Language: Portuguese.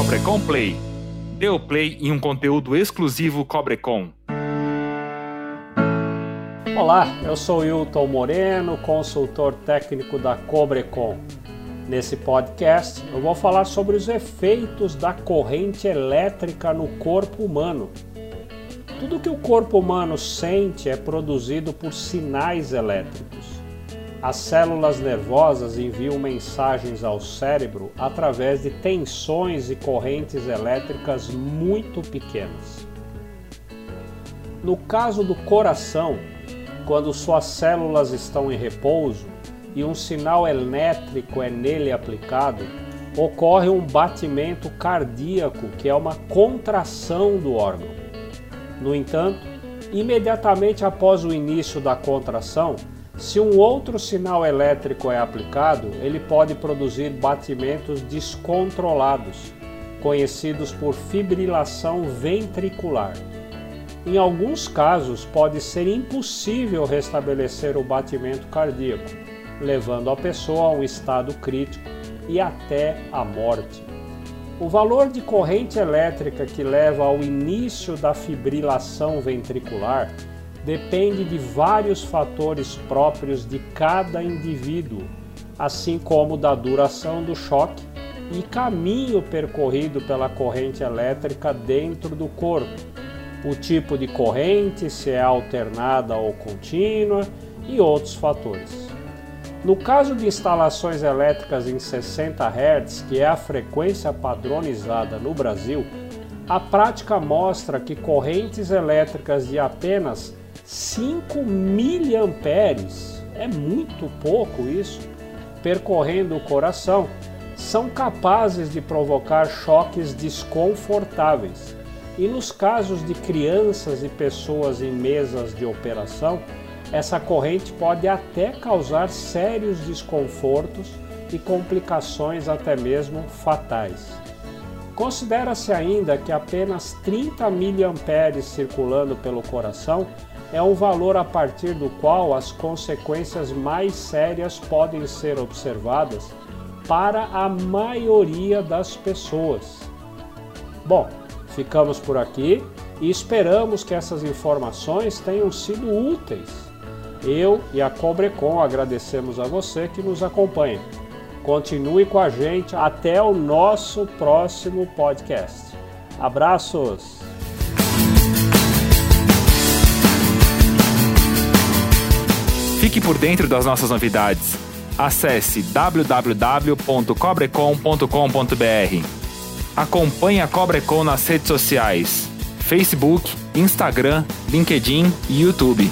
Cobrecon Play. Dê o play em um conteúdo exclusivo Cobrecon. Olá, eu sou Hilton Moreno, consultor técnico da Cobrecon. Nesse podcast, eu vou falar sobre os efeitos da corrente elétrica no corpo humano. Tudo que o corpo humano sente é produzido por sinais elétricos. As células nervosas enviam mensagens ao cérebro através de tensões e correntes elétricas muito pequenas. No caso do coração, quando suas células estão em repouso e um sinal elétrico é nele aplicado, ocorre um batimento cardíaco, que é uma contração do órgão. No entanto, imediatamente após o início da contração, se um outro sinal elétrico é aplicado, ele pode produzir batimentos descontrolados, conhecidos por fibrilação ventricular. Em alguns casos, pode ser impossível restabelecer o batimento cardíaco, levando a pessoa a um estado crítico e até a morte. O valor de corrente elétrica que leva ao início da fibrilação ventricular depende de vários fatores próprios de cada indivíduo, assim como da duração do choque e caminho percorrido pela corrente elétrica dentro do corpo, o tipo de corrente, se é alternada ou contínua e outros fatores. No caso de instalações elétricas em 60 Hz, que é a frequência padronizada no Brasil, a prática mostra que correntes elétricas de apenas 5 miliamperes, é muito pouco isso, percorrendo o coração, são capazes de provocar choques desconfortáveis. E nos casos de crianças e pessoas em mesas de operação, essa corrente pode até causar sérios desconfortos e complicações até mesmo fatais. Considera-se ainda que apenas 30 miliamperes circulando pelo coração é um valor a partir do qual as consequências mais sérias podem ser observadas para a maioria das pessoas. Bom, ficamos por aqui e esperamos que essas informações tenham sido úteis. Eu e a Cobrecon agradecemos a você que nos acompanha. Continue com a gente até o nosso próximo podcast. Abraços! Fique por dentro das nossas novidades. Acesse www.cobrecon.com.br. Acompanhe a Cobrecon nas redes sociais: Facebook, Instagram, LinkedIn e YouTube.